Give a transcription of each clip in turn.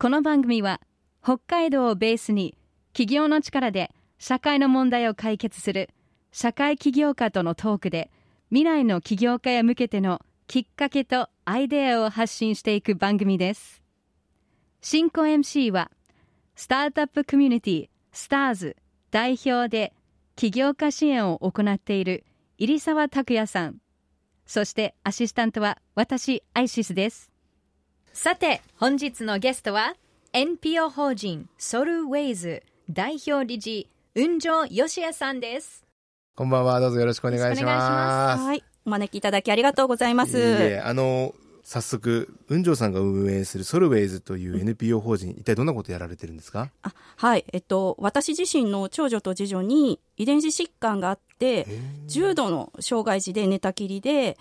この番組は北海道をベースに企業の力で社会の問題を解決する社会起業家とのトークで未来の起業家へ向けてのきっかけとアイデアを発信していく番組です。進行 MC はスタートアップコミュニティスターズ代表で起業家支援を行っている入澤拓也さん。そしてアシスタントは私アイシスです。さて本日のゲストは NPO 法人ソルウェイズ代表理事雲上義也さんです。こんばんはどうぞよろしくお願いします。はい。お招きいただきありがとうございます。あの早速雲上さんが運営するソルウェイズという NPO 法人、一体どんなことやられてるんですか？あはい。えっと私自身の長女と次女に遺伝子疾患があって重度の障害児で寝たきりで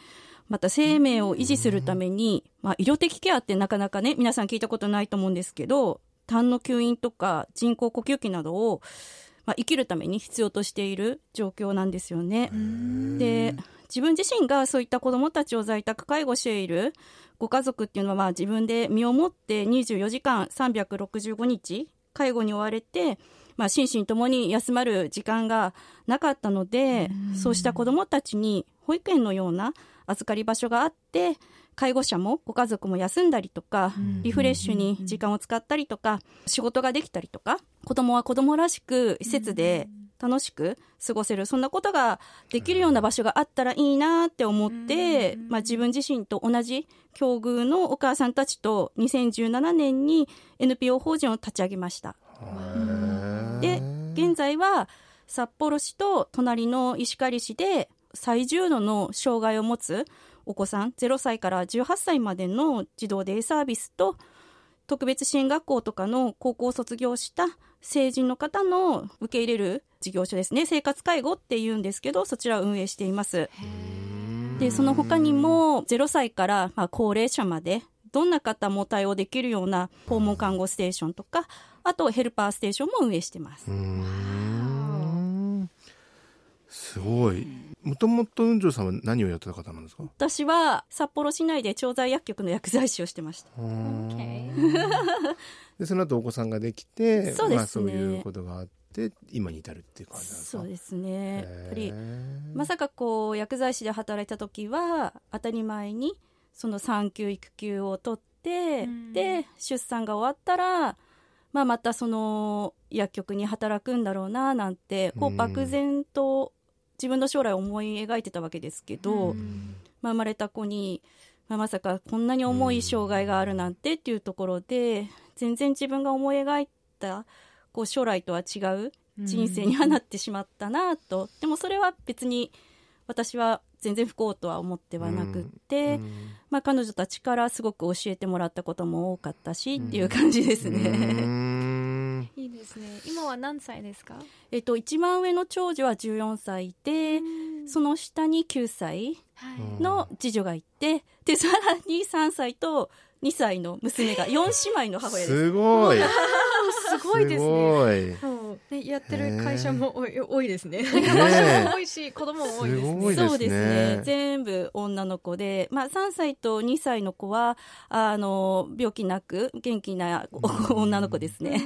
また生命を維持するために、まあ、医療的ケアってなかなかね皆さん聞いたことないと思うんですけど痰の吸引とか人工呼吸器などを、まあ、生きるために必要としている状況なんですよね。で自分自身がそういった子どもたちを在宅介護しているご家族っていうのはまあ自分で身をもって24時間365日介護に追われて、まあ、心身ともに休まる時間がなかったのでそうした子どもたちに保育園のような預かり場所があって介護者もご家族も休んだりとかリフレッシュに時間を使ったりとか仕事ができたりとか子供は子供らしく施設で楽しく過ごせる。そんなことができるような場所があったらいいなって思って、まあ、自分自身と同じ境遇のお母さんたちと2017年に NPO 法人を立ち上げました。で現在は札幌市と隣の石狩市で最重度の障害を持つお子さん0歳から18歳までの児童デイサービスと特別支援学校とかの高校を卒業した成人の方の受け入れる事業所ですね。生活介護っていうんですけどそちらを運営しています。でその他にも0歳からまあ高齢者までどんな方も対応できるような訪問看護ステーションとかあとヘルパーステーションも運営してます。すごいもともと雲上さんは何をやってた方なんですか？私は札幌市内で調剤薬局の薬剤師をしてました。でその後お子さんができてそうですね、まあ、そういうことがあって今に至るっていう感じなんですか？そうですね。やっぱりまさかこう薬剤師で働いた時は当たり前にその産休育休を取ってで出産が終わったらまあ、またその薬局に働くんだろうななんてこう漠然と自分の将来を思い描いてたわけですけど、まあ、生まれた子に、まあ、まさかこんなに重い障害があるなんてっていうところで全然自分が思い描いたこう将来とは違う人生にはなってしまったなと、でもそれは別に私は全然不幸とは思ってはなくって、まあ、彼女たちからすごく教えてもらったことも多かったしっていう感じですね。何歳ですか？えっと一番上の長女は14歳で、その下に9歳の次女がいて、でさらに3歳と2歳の娘が 4姉妹の母親です。すごい。すごいですね。ねやってる会社も多いですね。ね多いし子供も多いですね。そうですね。全部女の子で、まあ3歳と2歳の子はあの病気なく元気な女の子ですね。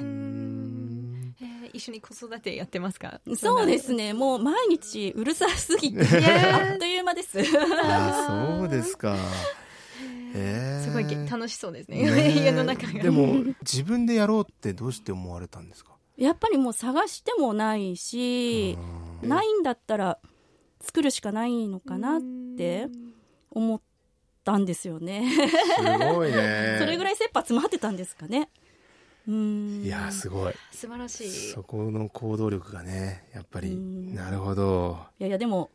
一緒に子育てやってますか？そうですね。もう毎日うるさすぎて。あっという間です。あそうですか。えー、すごい楽しそうですね。ね家の中が。でも自分でやろうってどうして思われたんですか？やっぱりもう探してもないしないんだったら作るしかないのかなって思ったんですよね。すごいね。それぐらい切羽詰まってたんですかねいやすごい。素晴らしい。そこの行動力がねやっぱり。なるほど。いやいやでも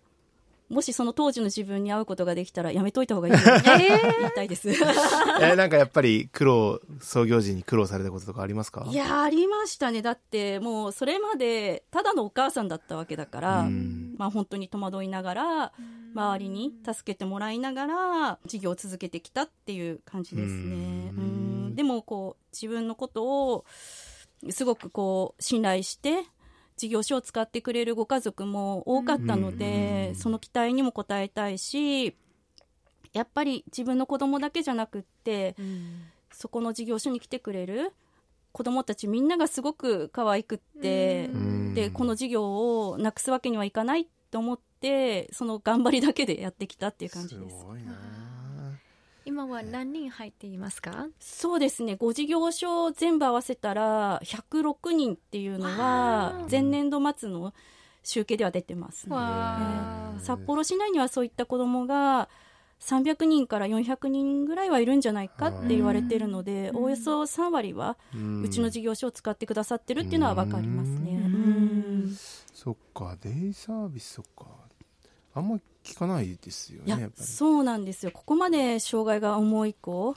もしその当時の自分に会うことができたらやめといた方がいいと言いたいです。えなんかやっぱり苦労創業時に苦労されたこととかありますか？いやありましたね。だってもうそれまでただのお母さんだったわけだから、まあ本当に戸惑いながら周りに助けてもらいながら事業を続けてきたっていう感じですね。うんでもこう自分のことをすごくこう信頼して事業所を使ってくれるご家族も多かったので、その期待にも応えたいしやっぱり自分の子供だけじゃなくって、そこの事業所に来てくれる子供たちみんながすごく可愛くって、で、この授業をなくすわけにはいかないと思って、その頑張りだけでやってきたっていう感じです。す今は何人入っていますか？そうですね、5事業所全部合わせたら106人っていうのは前年度末の集計では出てます、ね。わえー札幌市内にはそういった子供が300人から400人ぐらいはいるんじゃないかって言われてるので、おおよそ3割はうちの事業所を使ってくださってるっていうのは分かりますね。うん。そっかデイサービスそっかあんま聞かないですよねやっぱり。そうなんですよ。ここまで障害が重い子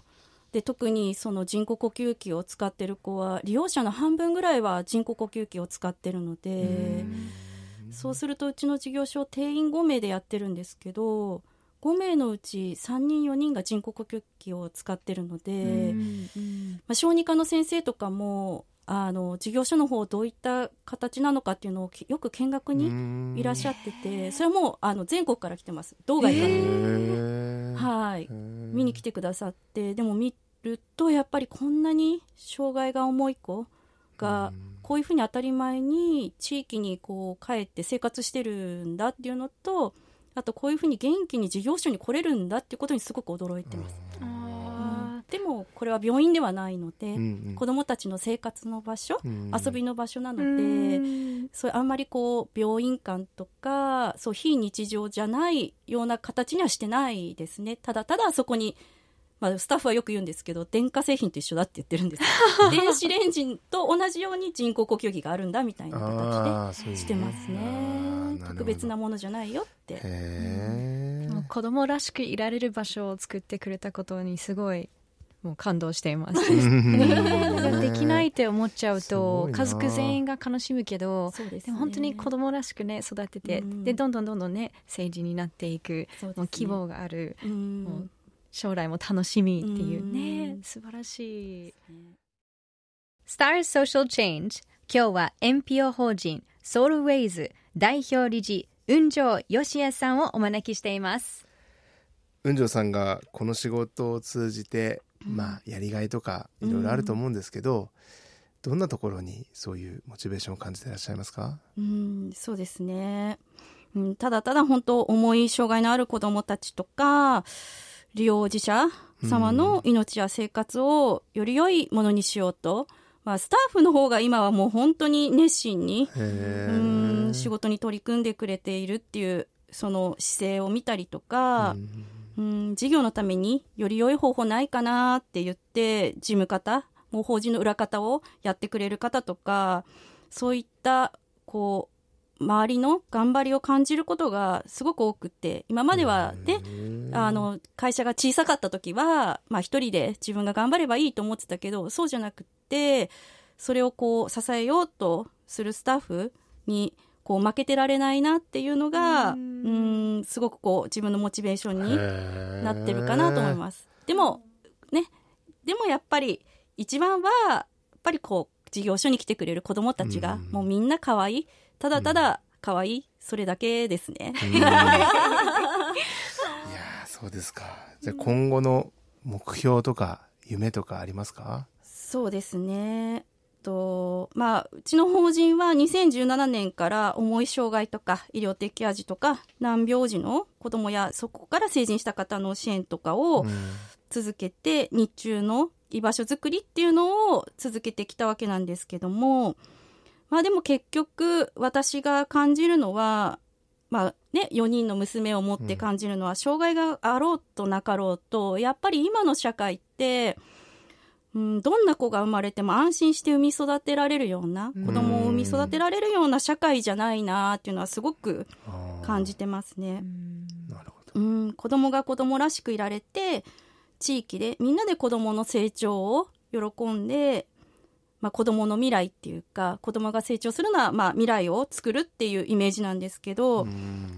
で特にその人工呼吸器を使ってる子は利用者の半分ぐらいは人工呼吸器を使ってるのでそうするとうちの事業所定員5名でやってるんですけど5名のうち3人4人が人工呼吸器を使ってるので、まあ、小児科の先生とかもあの事業所の方どういった形なのかっていうのをきよく見学にいらっしゃっててそれはもうあの全国から来てます。道外から、はい。見に来てくださってでも見るとやっぱりこんなに障害が重い子がこういうふうに当たり前に地域にこう帰って生活してるんだっていうのとあとこういうふうに元気に事業所に来れるんだっていうことにすごく驚いてます。でもこれは病院ではないので、子どもたちの生活の場所、遊びの場所なので、そうあんまりこう病院間とかそう非日常じゃないような形にはしてないですね。ただただそこに、まあ、スタッフはよく言うんですけど電化製品と一緒だって言ってるんです 電子レンジと同じように人工呼吸器があるんだみたいな形でしてますね。特別なものじゃないよって。子供らしくいられる場所を作ってくれたことにすごいもう感動しています。できないって思っちゃうと家族全員が悲しむけどで,、ね、でも本当に子供らしくね育てて、うん、でどんどんどんどんね政治になっていく、ね、もう希望がある、うん、もう将来も楽しみっていうね、うん、素晴らしい。Star Social Change 今日は NPO 法人ソウルウェイズ代表理事雲上義也さんをお招きしています。雲上さんがこの仕事を通じてまあ、やりがいとかいろいろあると思うんですけど、うん、どんなところにそういうモチベーションを感じていらっしゃいますか？うんそうですね、うん、ただただ本当重い障害のある子どもたちとか利用者様の命や生活をより良いものにしようと、まあ、スタッフの方が今はもう本当に熱心にうん仕事に取り組んでくれているっていうその姿勢を見たりとか、うんうん、事業のためにより良い方法ないかなって言って事務方もう法人の裏方をやってくれる方とかそういったこう周りの頑張りを感じることがすごく多くて今まではねあの会社が小さかった時は、まあ、一人で自分が頑張ればいいと思ってたけどそうじゃなくってそれをこう支えようとするスタッフにこう負けてられないなっていうのがうんすごくこう自分のモチベーションになってるかなと思います。でもねでもやっぱり一番はやっぱりこう事業所に来てくれる子どもたちがもうみんな可愛いただただ可愛いそれだけですね。いやそうですか。じゃあ今後の目標とか夢とかありますかそうですね。とまあ、うちの法人は2017年から重い障害とか医療的ケア児とか難病児の子どもやそこから成人した方の支援とかを続けて、うん、日中の居場所づくりっていうのを続けてきたわけなんですけども、まあ、でも結局私が感じるのは、まあね、4人の娘を持って感じるのは、うん、障害があろうとなかろうとやっぱり今の社会ってうん、どんな子が生まれても安心して産み育てられるような子供を産み育てられるような社会じゃないなっていうのはすごく感じてますね。なるほど。うん、子供が子供らしくいられて地域でみんなで子供の成長を喜んで、まあ、子供の未来っていうか子供が成長するのは、まあ、未来を作るっていうイメージなんですけど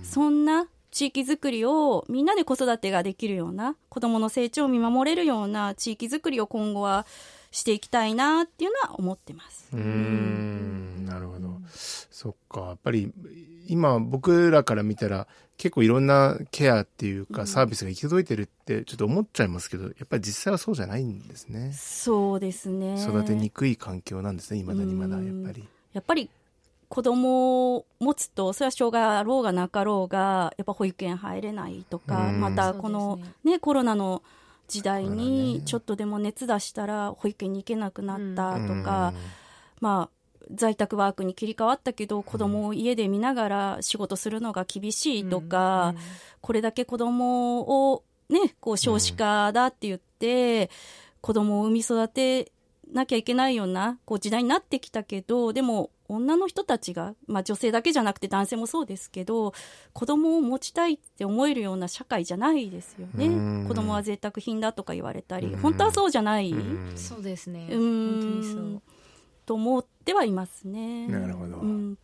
そんな地域づくりをみんなで子育てができるような子どもの成長を見守れるような地域づくりを今後はしていきたいなっていうのは思ってます。うんなるほど、そっかやっぱり今僕らから見たら結構いろんなケアっていうかサービスが行き届いてるってちょっと思っちゃいますけど、やっぱり実際はそうじゃないんですね。そうですね。育てにくい環境なんですね、未だにまだやっぱり。やっぱり子供を持つと、それは障害あろうがなかろうが、やっぱ保育園入れないとか、またこのね、コロナの時代にちょっとでも熱出したら保育園に行けなくなったとか、まあ、在宅ワークに切り替わったけど子供を家で見ながら仕事するのが厳しいとか、これだけ子供をね、こう少子化だって言って、子供を産み育てなきゃいけないようなこう時代になってきたけど、でも女の人たちが、まあ女性だけじゃなくて男性もそうですけど、子供を持ちたいって思えるような社会じゃないですよね。子供は贅沢品だとか言われたり、本当はそうじゃない。そうですね。うん。本当にそう。と思ってはいますね。なるほど。うん、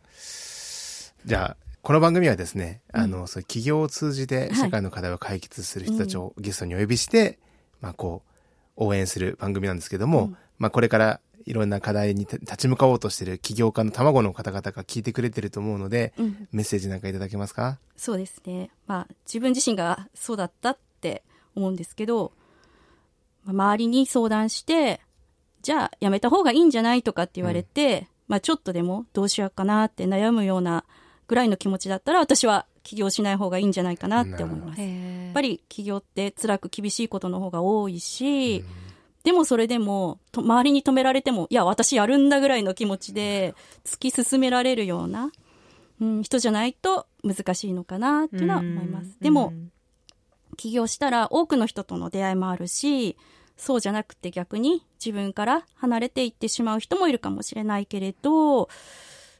じゃあ、この番組はですね、あの、そう企業を通じて社会の課題を解決する人たちをゲストにお呼びして、まあこう、応援する番組なんですけども、まあこれからいろんな課題に立ち向かおうとしている起業家の卵の方々が聞いてくれてると思うので、うん、メッセージなんかいただけますか？そうですね。まあ自分自身がそうだったって思うんですけど、周りに相談して、じゃあやめた方がいいんじゃないとかって言われて、うん、まあちょっとでもどうしようかなって悩むようなぐらいの気持ちだったら私は起業しない方がいいんじゃないかなって思います。やっぱり起業って辛く厳しいことの方が多いし、うん、でもそれでも周りに止められても、いや私やるんだぐらいの気持ちで突き進められるような、うん、人じゃないと難しいのかなっていうのは思います。でも、起業したら多くの人との出会いもあるし、そうじゃなくて逆に自分から離れていってしまう人もいるかもしれないけれど、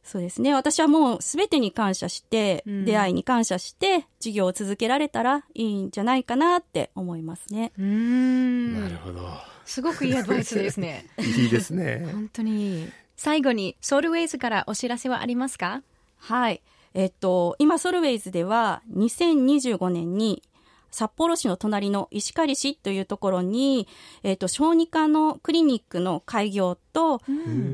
そうですね。私はもう全てに感謝して、うん、出会いに感謝して、授業を続けられたらいいんじゃないかなって思いますね。うん。なるほど。すごくいいアドバイスですね。いいですね。本当に。最後に、ソルウェイズからお知らせはありますか？はい。えっと、今、ソルウェイズでは、2025年に札幌市の隣の石狩市というところに、えっ、ー、と、小児科のクリニックの開業と、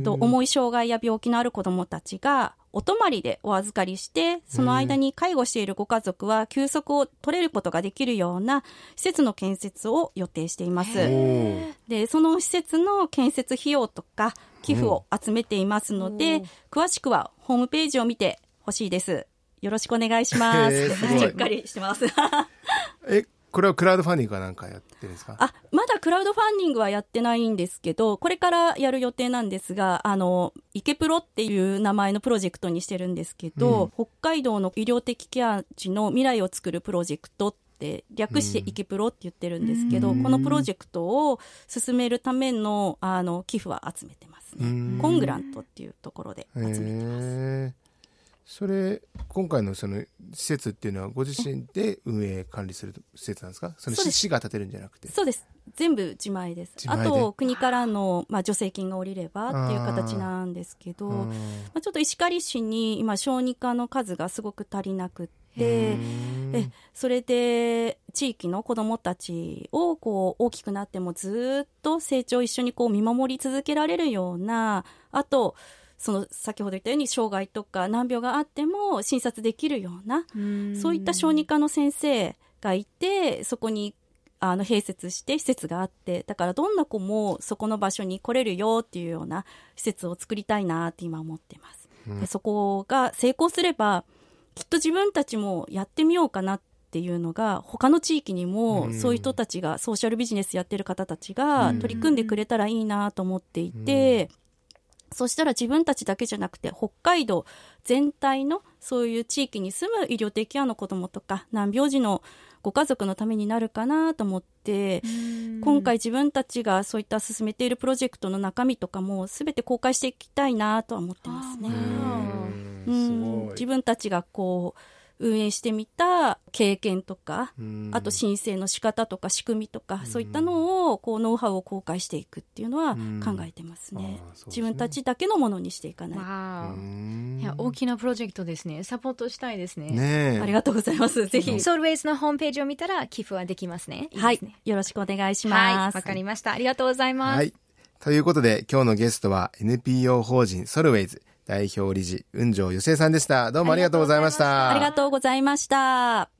と重い障害や病気のある子どもたちが、お泊まりでお預かりして、その間に介護しているご家族は休息を取れることができるような施設の建設を予定しています。で、その施設の建設費用とか寄付を集めていますので、詳しくはホームページを見てほしいです。よろしくお願いします。しっかりしてます。え、これはクラウドファンディングかなんかやってるんですか？あ、まだクラウドファンディングはやってないんですけど、これからやる予定なんですが、あの、イケプロっていう名前のプロジェクトにしてるんですけど、うん、北海道の医療的ケア児の未来を作るプロジェクトって略してイケプロって言ってるんですけど、うん、このプロジェクトを進めるためのあの寄付は集めてますね。コングラントっていうところで集めてます。それ今回のその施設っていうのはご自身で運営管理する施設なんですか？その市が建てるんじゃなくて。そうです。全部自前です。あと国からの、まあ、助成金が下りればっていう形なんですけどまあ、ちょっと石狩市に今小児科の数がすごく足りなくてえそれで地域の子どもたちをこう大きくなってもずっと成長を一緒にこう見守り続けられるようなあとその先ほど言ったように障害とか難病があっても診察できるようなそういった小児科の先生がいてそこにあの併設して施設があってだからどんな子もそこの場所に来れるよっていうような施設を作りたいなって今思ってます。でそこが成功すればきっと自分たちもやってみようかなっていうのが他の地域にもそういう人たちがソーシャルビジネスやってる方たちが取り組んでくれたらいいなと思っていて。そしたら自分たちだけじゃなくて北海道全体のそういう地域に住む医療的ケアの子どもとか難病児のご家族のためになるかなと思って今回自分たちがそういった進めているプロジェクトの中身とかも全て公開していきたいなとは思ってますね。うん。自分たちがこう運営してみた経験とか、あと申請の仕方とか仕組みとか、そういったのをこうノウハウを公開していくっていうのは考えてますね。すね自分たちだけのものにしていかない。いや大きなプロジェクトですね。サポートしたいですね。ねありがとうございます。ぜひ。ソウルウェイズのホームページを見たら寄付はできますね。いいすねはい。よろしくお願いします。わ、はい、かりました。ありがとうございます。はい。ということで今日のゲストは NPO 法人ソルウェイズ代表理事、雲上よせいさんでした。どうもありがとうございました。ありがとうございました。